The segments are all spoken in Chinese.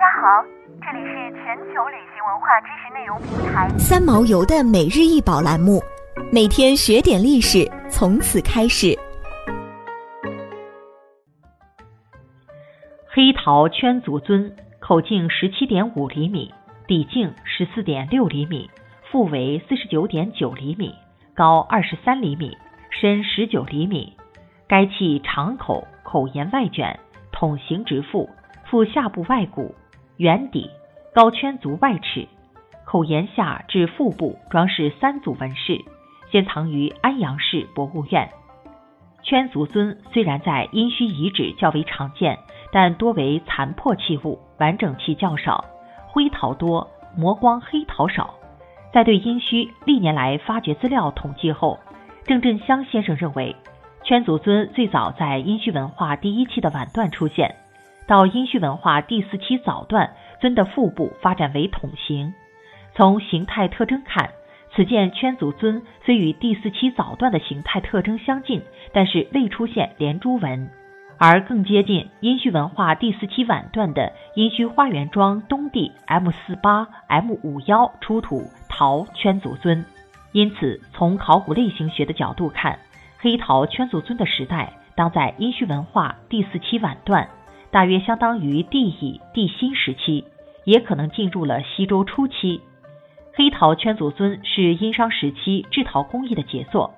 家好，这里是全球旅行文化知识内容平台三毛游的每日一宝栏目，每天学点历史，从此开始。黑陶圈足尊，口径十七点五厘米，底径十四点六厘米，腹围四十九点九厘米，高二十三厘米，深十九厘米。该器长口，口沿外卷，筒形直腹，腹下部外鼓，圆底，高圈足外尺，口沿下至腹部装饰三组纹饰，现藏于安阳市博物院。圈足尊虽然在殷墟遗址较为常见，但多为残破器物，完整器较少，灰陶多，磨光黑陶少。在对殷墟历年来发掘资料统计后，郑振香先生认为。圈足尊最早在殷墟文化第一期的晚段出现，到殷墟文化第四期早段，尊的腹部发展为筒形。从形态特征看，此件圈足尊虽与第四期早段的形态特征相近，但是未出现连珠纹，而更接近殷墟文化第四期晚段的殷墟花园庄东地 M 四八 M 五幺出土陶圈足尊。因此，从考古类型学的角度看，黑陶圈足尊的时代当在殷墟文化第四期晚段，大约相当于帝乙帝辛时期，也可能进入了西周初期。黑陶圈足尊是殷商时期制陶工艺的杰作，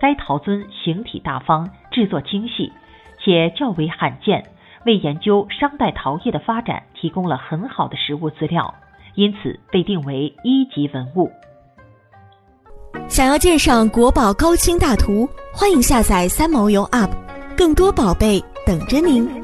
该陶尊形体大方，制作精细，且较为罕见，为研究商代陶业的发展提供了很好的实物资料，因此被定为一级文物。想要鉴赏国宝高清大图，欢迎下载三毛游 App，更多宝贝等着您。